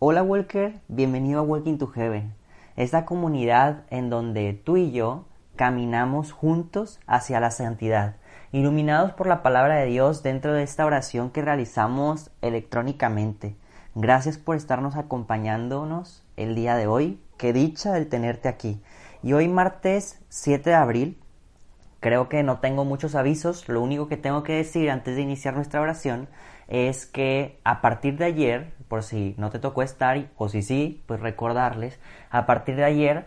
Hola Walker, bienvenido a Walking to Heaven, esta comunidad en donde tú y yo caminamos juntos hacia la santidad, iluminados por la palabra de Dios dentro de esta oración que realizamos electrónicamente. Gracias por estarnos acompañándonos el día de hoy, qué dicha del tenerte aquí. Y hoy martes 7 de abril, creo que no tengo muchos avisos, lo único que tengo que decir antes de iniciar nuestra oración es que a partir de ayer, por si no te tocó estar o si sí, pues recordarles, a partir de ayer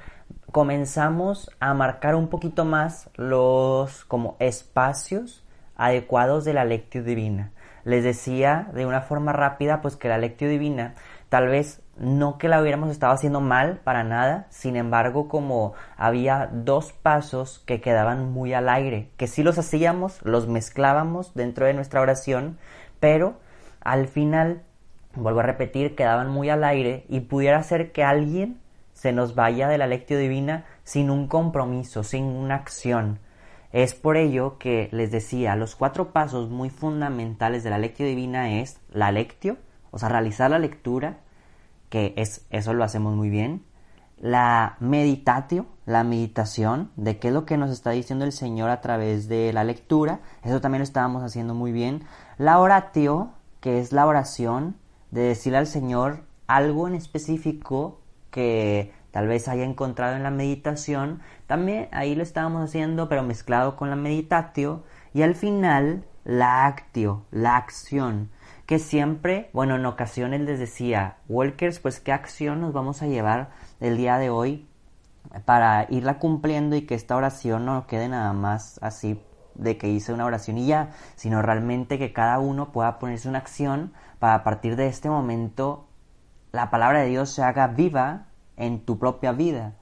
comenzamos a marcar un poquito más los como espacios adecuados de la lectio divina. Les decía de una forma rápida pues que la lectio divina tal vez no que la hubiéramos estado haciendo mal para nada, sin embargo como había dos pasos que quedaban muy al aire, que si los hacíamos, los mezclábamos dentro de nuestra oración, pero al final, vuelvo a repetir, quedaban muy al aire y pudiera ser que alguien se nos vaya de la lectio divina sin un compromiso, sin una acción. Es por ello que les decía, los cuatro pasos muy fundamentales de la lectio divina es la lectio, o sea, realizar la lectura, que es eso lo hacemos muy bien, la meditatio, la meditación de qué es lo que nos está diciendo el Señor a través de la lectura, eso también lo estábamos haciendo muy bien, la oratio, que es la oración de decirle al Señor algo en específico que tal vez haya encontrado en la meditación, también ahí lo estábamos haciendo, pero mezclado con la meditatio, y al final la actio, la acción, que siempre, bueno, en ocasiones les decía, Walkers, pues qué acción nos vamos a llevar el día de hoy para irla cumpliendo y que esta oración no quede nada más así de que hice una oración y ya, sino realmente que cada uno pueda ponerse una acción para a partir de este momento la palabra de Dios se haga viva en tu propia vida.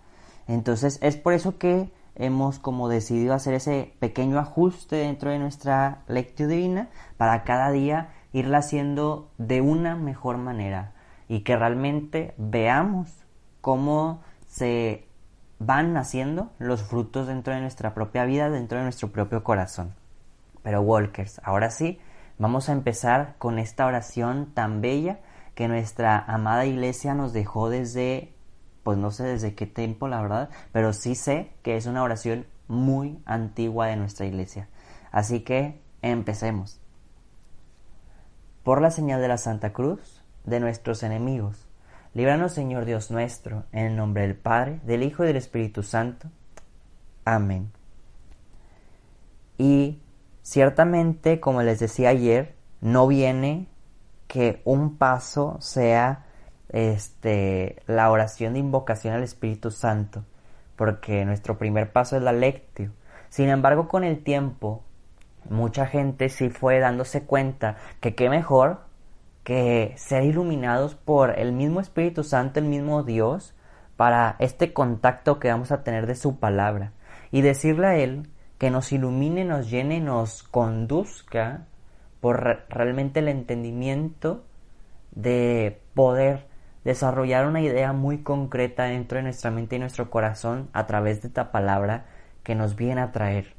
Entonces es por eso que hemos como decidido hacer ese pequeño ajuste dentro de nuestra lectura divina para cada día irla haciendo de una mejor manera y que realmente veamos cómo se van naciendo los frutos dentro de nuestra propia vida, dentro de nuestro propio corazón. Pero Walkers, ahora sí, vamos a empezar con esta oración tan bella que nuestra amada iglesia nos dejó desde, pues no sé desde qué tiempo, la verdad, pero sí sé que es una oración muy antigua de nuestra iglesia. Así que empecemos. Por la señal de la Santa Cruz, de nuestros enemigos Líbranos, Señor Dios nuestro, en el nombre del Padre, del Hijo y del Espíritu Santo. Amén. Y ciertamente, como les decía ayer, no viene que un paso sea este, la oración de invocación al Espíritu Santo, porque nuestro primer paso es la lectio. Sin embargo, con el tiempo, mucha gente sí fue dándose cuenta que qué mejor que ser iluminados por el mismo Espíritu Santo, el mismo Dios, para este contacto que vamos a tener de su palabra. Y decirle a Él que nos ilumine, nos llene, nos conduzca por realmente el entendimiento de poder desarrollar una idea muy concreta dentro de nuestra mente y nuestro corazón a través de esta palabra que nos viene a traer.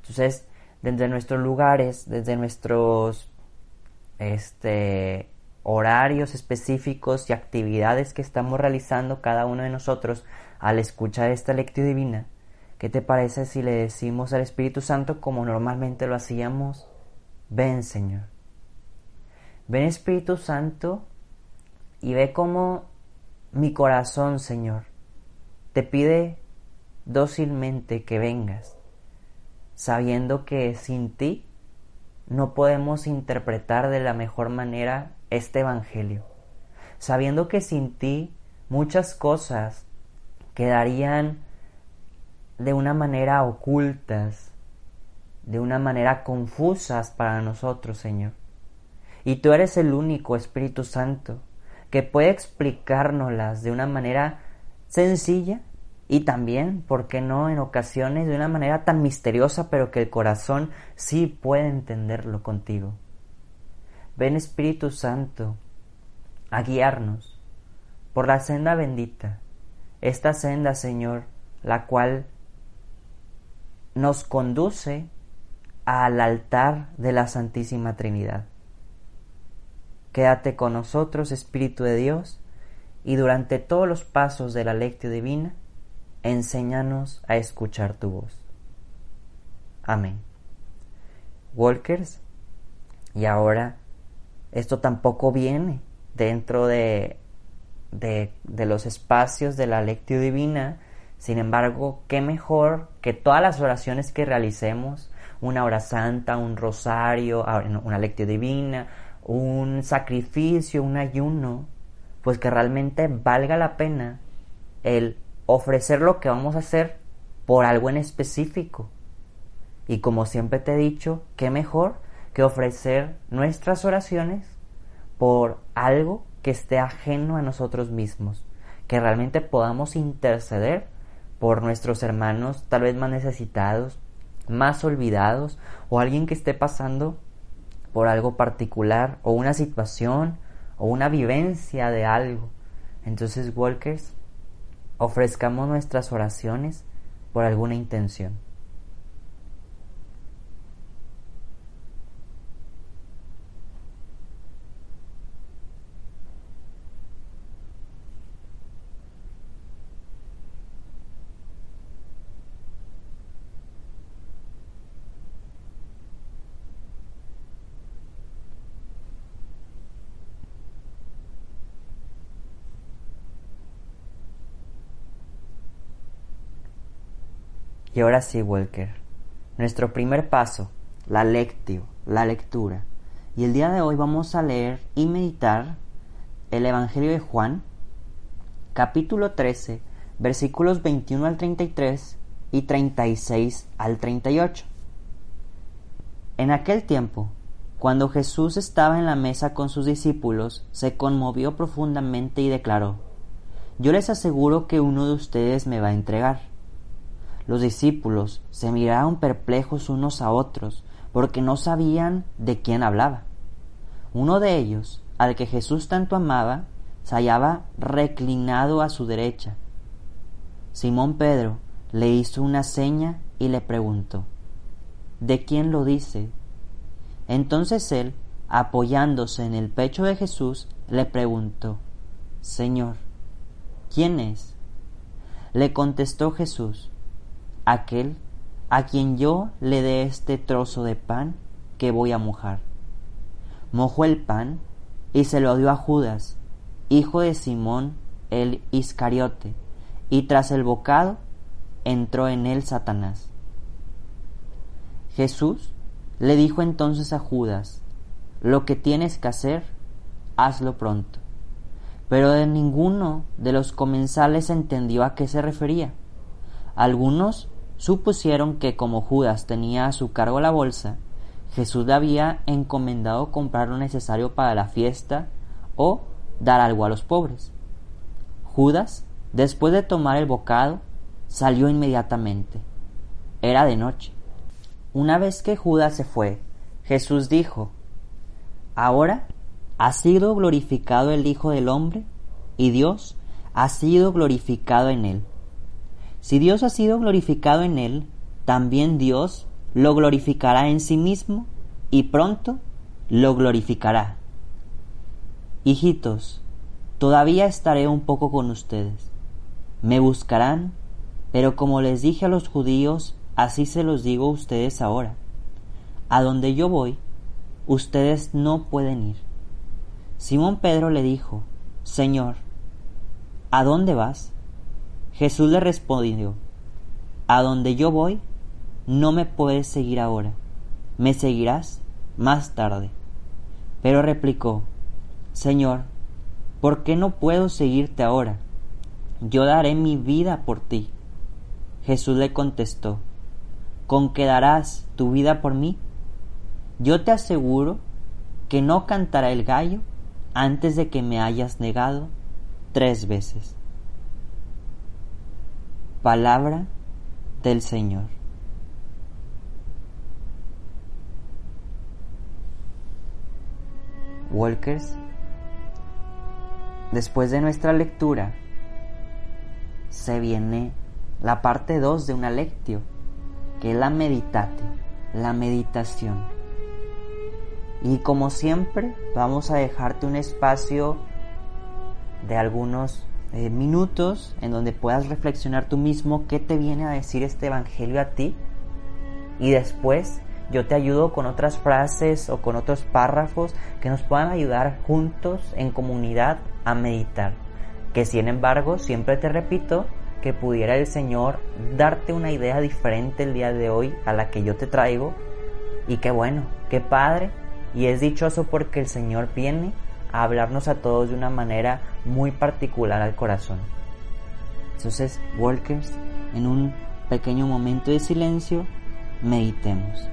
Entonces, desde nuestros lugares, desde nuestros este, horarios específicos y actividades que estamos realizando cada uno de nosotros al escuchar esta lectura divina, ¿qué te parece si le decimos al Espíritu Santo como normalmente lo hacíamos? Ven Señor. Ven Espíritu Santo y ve cómo mi corazón, Señor, te pide dócilmente que vengas, sabiendo que sin ti no podemos interpretar de la mejor manera este Evangelio, sabiendo que sin ti muchas cosas quedarían de una manera ocultas, de una manera confusas para nosotros, Señor. Y tú eres el único Espíritu Santo que puede explicárnoslas de una manera sencilla y también, ¿por qué no?, en ocasiones de una manera tan misteriosa, pero que el corazón sí puede entenderlo contigo. Ven Espíritu Santo a guiarnos por la senda bendita, esta senda, Señor, la cual nos conduce al altar de la Santísima Trinidad. Quédate con nosotros, Espíritu de Dios, y durante todos los pasos de la lectio divina, enséñanos a escuchar tu voz. Amén. Walkers, y ahora esto tampoco viene dentro de, de, los espacios de la lectio divina, sin embargo, qué mejor que todas las oraciones que realicemos, una hora santa, un rosario, ah, una lectio divina, un sacrificio, un ayuno, pues que realmente valga la pena el ofrecer lo que vamos a hacer por algo en específico. Y como siempre te he dicho, qué mejor que ofrecer nuestras oraciones por algo que esté ajeno a nosotros mismos, que realmente podamos interceder por nuestros hermanos tal vez más necesitados, más olvidados o alguien que esté pasando por algo particular o una situación o una vivencia de algo. Entonces, Walkers, ofrezcamos nuestras oraciones por alguna intención. Y ahora sí, Walker, nuestro primer paso, la lectio, la lectura. Y el día de hoy vamos a leer y meditar el Evangelio de Juan, capítulo 13, versículos 21 al 33 y 36 al 38. En aquel tiempo, cuando Jesús estaba en la mesa con sus discípulos, se conmovió profundamente y declaró, Yo les aseguro que uno de ustedes me va a entregar. Los discípulos se miraron perplejos unos a otros, porque no sabían de quién hablaba. Uno de ellos, al que Jesús tanto amaba, se hallaba reclinado a su derecha. Simón Pedro le hizo una seña y le preguntó, ¿De quién lo dice? Entonces él, apoyándose en el pecho de Jesús, le preguntó, Señor, ¿quién es? Le contestó Jesús, aquel a quien yo le dé este trozo de pan que voy a mojar. Mojó el pan y se lo dio a Judas, hijo de Simón el Iscariote, y tras el bocado entró en él Satanás. Jesús le dijo entonces a Judas, lo que tienes que hacer, hazlo pronto. Pero de ninguno de los comensales entendió a qué se refería. Algunos supusieron que como Judas tenía a su cargo la bolsa, Jesús le había encomendado comprar lo necesario para la fiesta o dar algo a los pobres. Judas, después de tomar el bocado, salió inmediatamente. Era de noche. Una vez que Judas se fue, Jesús dijo, Ahora ha sido glorificado el Hijo del Hombre y Dios ha sido glorificado en él. Si Dios ha sido glorificado en él, también Dios lo glorificará en sí mismo y pronto lo glorificará. Hijitos, todavía estaré un poco con ustedes. Me buscarán, pero como les dije a los judíos, así se los digo a ustedes ahora. A donde yo voy, ustedes no pueden ir. Simón Pedro le dijo, Señor, ¿a dónde vas? Jesús le respondió, A donde yo voy, no me puedes seguir ahora, me seguirás más tarde. Pero replicó, Señor, ¿por qué no puedo seguirte ahora? Yo daré mi vida por ti. Jesús le contestó, ¿con qué darás tu vida por mí? Yo te aseguro que no cantará el gallo antes de que me hayas negado tres veces. Palabra del Señor. Walkers, después de nuestra lectura, se viene la parte 2 de una lectio, que es la meditatio, la meditación. Y como siempre, vamos a dejarte un espacio de algunos eh, minutos en donde puedas reflexionar tú mismo qué te viene a decir este Evangelio a ti. Y después yo te ayudo con otras frases o con otros párrafos que nos puedan ayudar juntos en comunidad a meditar. Que sin embargo, siempre te repito, que pudiera el Señor darte una idea diferente el día de hoy a la que yo te traigo. Y qué bueno, qué padre y es dichoso porque el Señor viene a hablarnos a todos de una manera muy particular al corazón. Entonces, Walkers, en un pequeño momento de silencio, meditemos.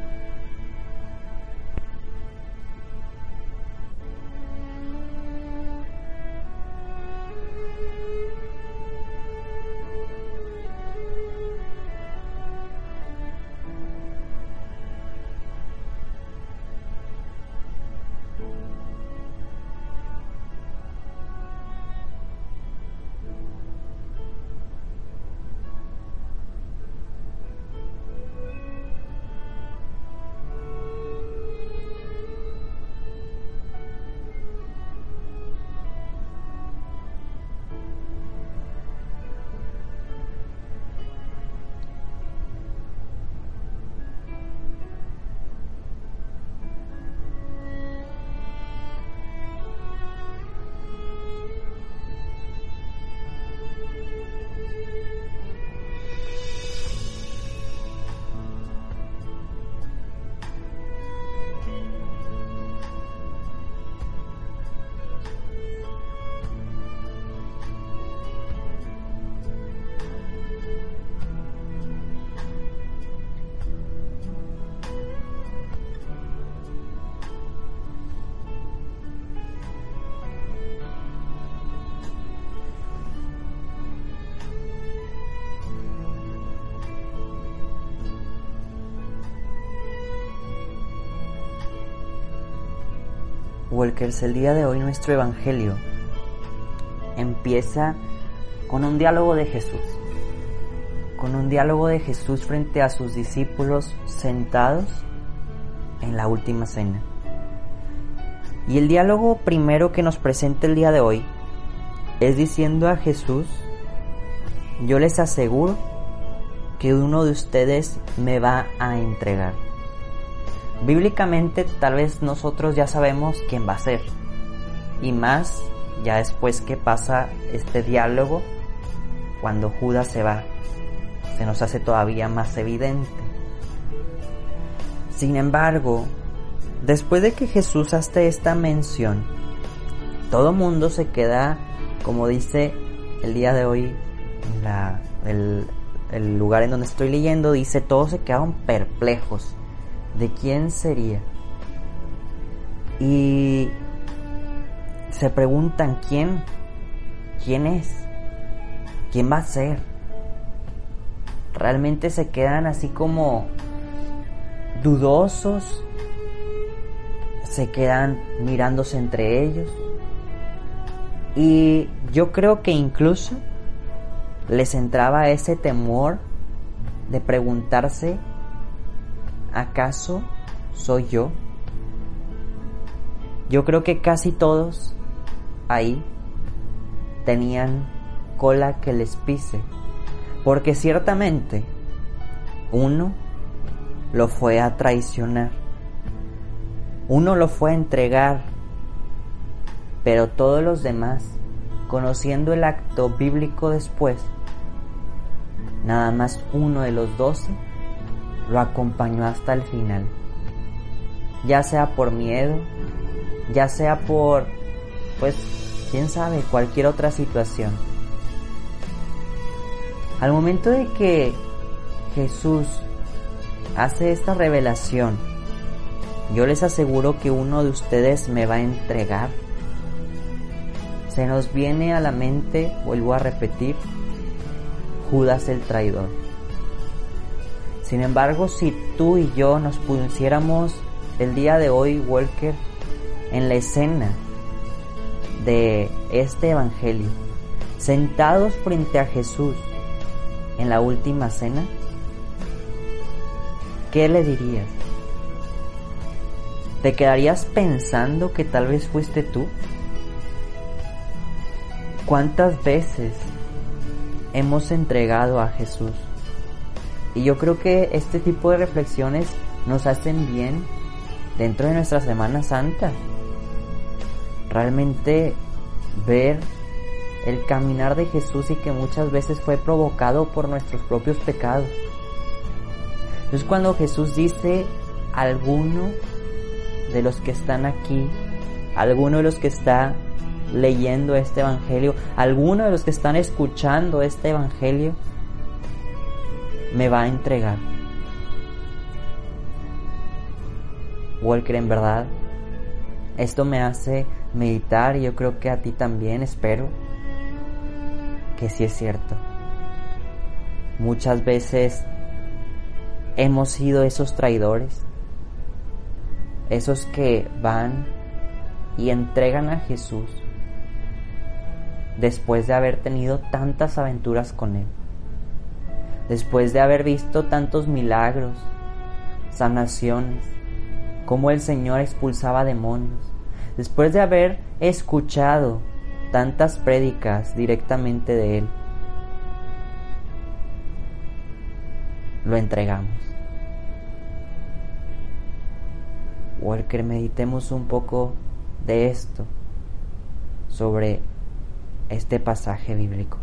Walkers, el día de hoy nuestro Evangelio empieza con un diálogo de Jesús, con un diálogo de Jesús frente a sus discípulos sentados en la última cena. Y el diálogo primero que nos presenta el día de hoy es diciendo a Jesús, yo les aseguro que uno de ustedes me va a entregar. Bíblicamente tal vez nosotros ya sabemos quién va a ser. Y más ya después que pasa este diálogo, cuando Judas se va, se nos hace todavía más evidente. Sin embargo, después de que Jesús hace esta mención, todo mundo se queda, como dice el día de hoy, el, el lugar en donde estoy leyendo, dice, todos se quedaron perplejos de quién sería. Y se preguntan quién, quién es, quién va a ser. Realmente se quedan así como dudosos, se quedan mirándose entre ellos. Y yo creo que incluso les entraba ese temor de preguntarse ¿acaso soy yo? Yo creo que casi todos ahí tenían cola que les pise, porque ciertamente uno lo fue a traicionar, uno lo fue a entregar, pero todos los demás, conociendo el acto bíblico después, nada más uno de los doce lo acompañó hasta el final. Ya sea por miedo, ya sea por, pues, quién sabe, cualquier otra situación. Al momento de que Jesús hace esta revelación, yo les aseguro que uno de ustedes me va a entregar. Se nos viene a la mente, vuelvo a repetir, Judas el traidor. Sin embargo, si tú y yo nos pusiéramos el día de hoy, Walker, en la escena de este Evangelio, sentados frente a Jesús en la última cena, ¿qué le dirías? ¿Te quedarías pensando que tal vez fuiste tú? ¿Cuántas veces hemos entregado a Jesús? Y yo creo que este tipo de reflexiones nos hacen bien dentro de nuestra Semana Santa. Realmente ver el caminar de Jesús y que muchas veces fue provocado por nuestros propios pecados. Entonces cuando Jesús dice, alguno de los que están aquí, alguno de los que está leyendo este Evangelio, alguno de los que están escuchando este Evangelio, me va a entregar. Walker, en verdad, esto me hace meditar y yo creo que a ti también, espero, que sí es cierto. Muchas veces hemos sido esos traidores, esos que van y entregan a Jesús después de haber tenido tantas aventuras con Él, después de haber visto tantos milagros, sanaciones, cómo el Señor expulsaba demonios, después de haber escuchado tantas prédicas directamente de Él, lo entregamos. Walker, meditemos un poco de esto sobre este pasaje bíblico.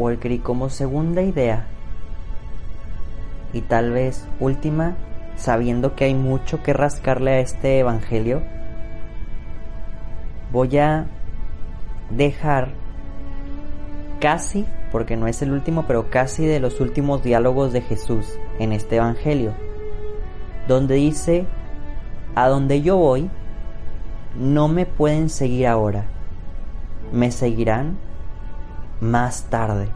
Walker y como segunda idea y tal vez última, sabiendo que hay mucho que rascarle a este Evangelio, voy a dejar casi, porque no es el último, pero casi de los últimos diálogos de Jesús en este Evangelio, donde dice, a donde yo voy, no me pueden seguir ahora, me seguirán más tarde.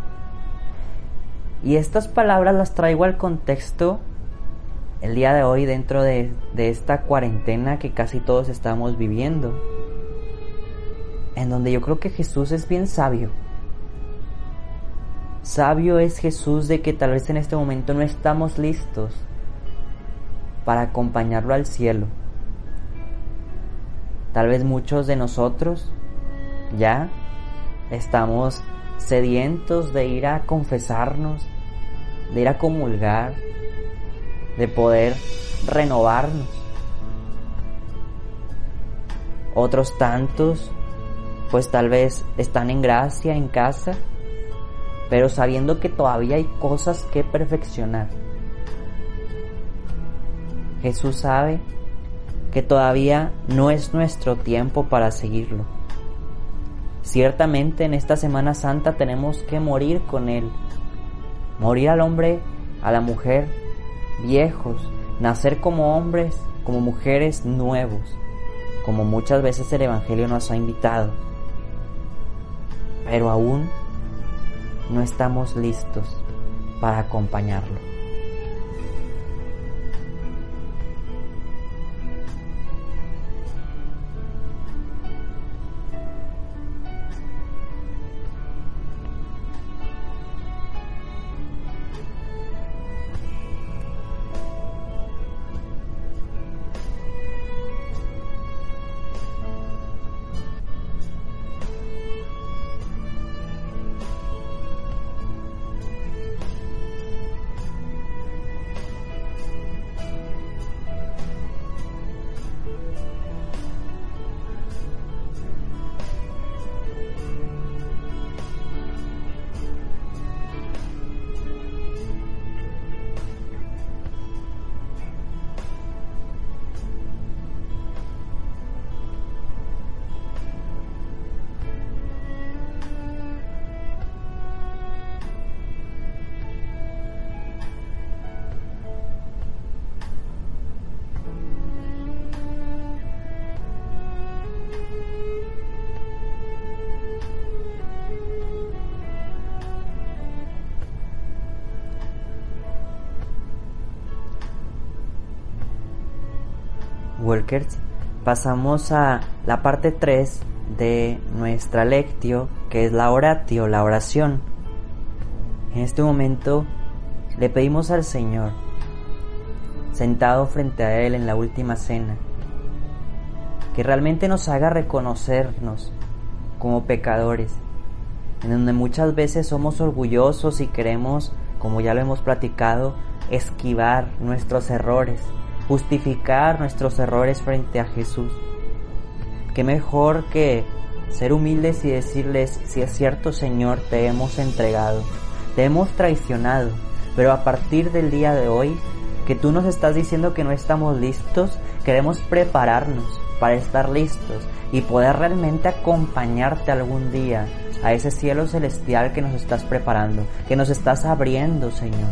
Y estas palabras las traigo al contexto el día de hoy dentro de, esta cuarentena que casi todos estamos viviendo. En donde yo creo que Jesús es bien sabio. Sabio es Jesús de que tal vez en este momento no estamos listos para acompañarlo al cielo. Tal vez muchos de nosotros ya estamos sedientos de ir a confesarnos, de ir a comulgar, de poder renovarnos. Otros tantos, pues tal vez están en gracia en casa, pero sabiendo que todavía hay cosas que perfeccionar. Jesús sabe que todavía no es nuestro tiempo para seguirlo Ciertamente en esta Semana Santa tenemos que morir con Él. Morir al hombre, a la mujer, viejos, nacer como hombres, como mujeres nuevos, como muchas veces el Evangelio nos ha invitado. Pero aún no estamos listos para acompañarlo. Pasamos a la parte 3 de nuestra lectio, que es la oratio, la oración. En este momento le pedimos al Señor, sentado frente a Él en la última cena, que realmente nos haga reconocernos como pecadores, en donde muchas veces somos orgullosos y queremos, como ya lo hemos platicado, esquivar nuestros errores, justificar nuestros errores frente a Jesús. Qué mejor que ser humildes y decirles, si es cierto Señor, te hemos entregado, te hemos traicionado, pero a partir del día de hoy, que tú nos estás diciendo que no estamos listos, queremos prepararnos para estar listos y poder realmente acompañarte algún día a ese cielo celestial que nos estás preparando, que nos estás abriendo, Señor,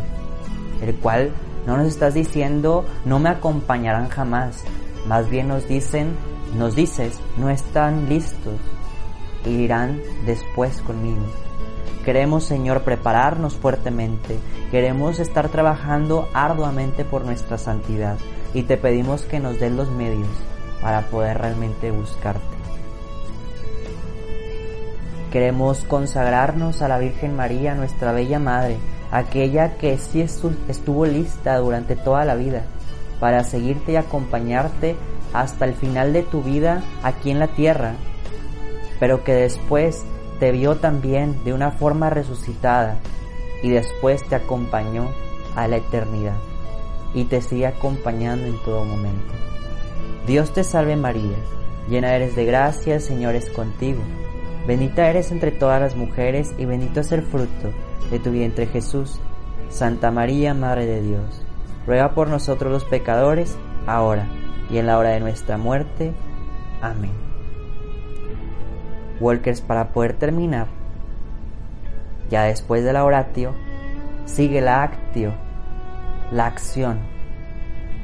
el cual no nos estás diciendo no me acompañarán jamás, más bien nos dicen, nos dices, no están listos, irán después conmigo. Queremos, Señor, prepararnos fuertemente. Queremos estar trabajando arduamente por nuestra santidad. Y te pedimos que nos den los medios para poder realmente buscarte. Queremos consagrarnos a la Virgen María, nuestra bella Madre, aquella que sí estuvo lista durante toda la vida para seguirte y acompañarte hasta el final de tu vida aquí en la tierra, pero que después te vio también de una forma resucitada y después te acompañó a la eternidad y te sigue acompañando en todo momento. Dios te salve María, llena eres de gracia, el Señor es contigo. Bendita eres entre todas las mujeres y bendito es el fruto de tu vientre Jesús. Santa María, Madre de Dios, ruega por nosotros los pecadores, ahora y en la hora de nuestra muerte. Amén. Walkers para poder terminar. Ya después de la oratio, sigue la actio, la acción.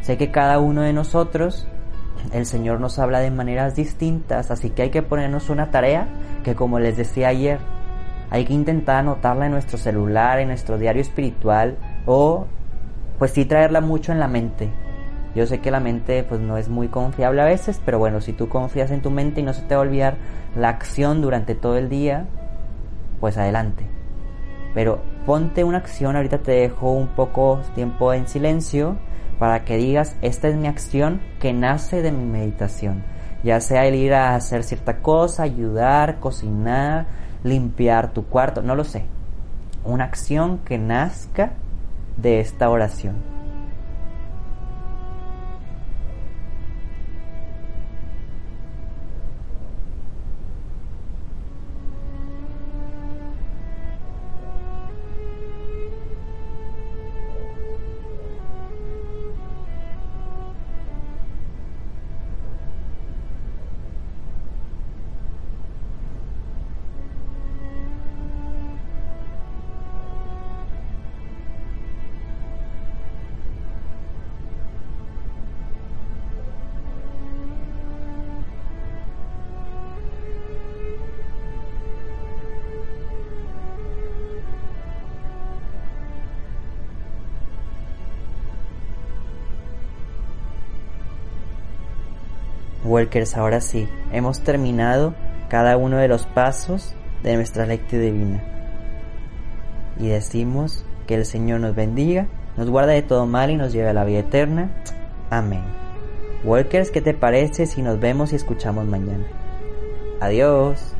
Sé que cada uno de nosotros, el Señor nos habla de maneras distintas, así que hay que ponernos una tarea que como les decía ayer, hay que intentar anotarla en nuestro celular, en nuestro diario espiritual o pues sí traerla mucho en la mente. Yo sé que la mente pues no es muy confiable a veces, pero bueno, si tú confías en tu mente y no se te va a olvidar la acción durante todo el día, pues adelante. Pero ponte una acción, ahorita te dejo un poco tiempo en silencio para que digas, esta es mi acción que nace de mi meditación. Ya sea el ir a hacer cierta cosa, ayudar, cocinar, limpiar tu cuarto, no lo sé. Una acción que nazca de esta oración. Walkers, ahora sí, hemos terminado cada uno de los pasos de nuestra lectura divina. Y decimos que el Señor nos bendiga, nos guarda de todo mal y nos lleve a la vida eterna. Amén. Walkers, ¿qué te parece si nos vemos y escuchamos mañana? Adiós.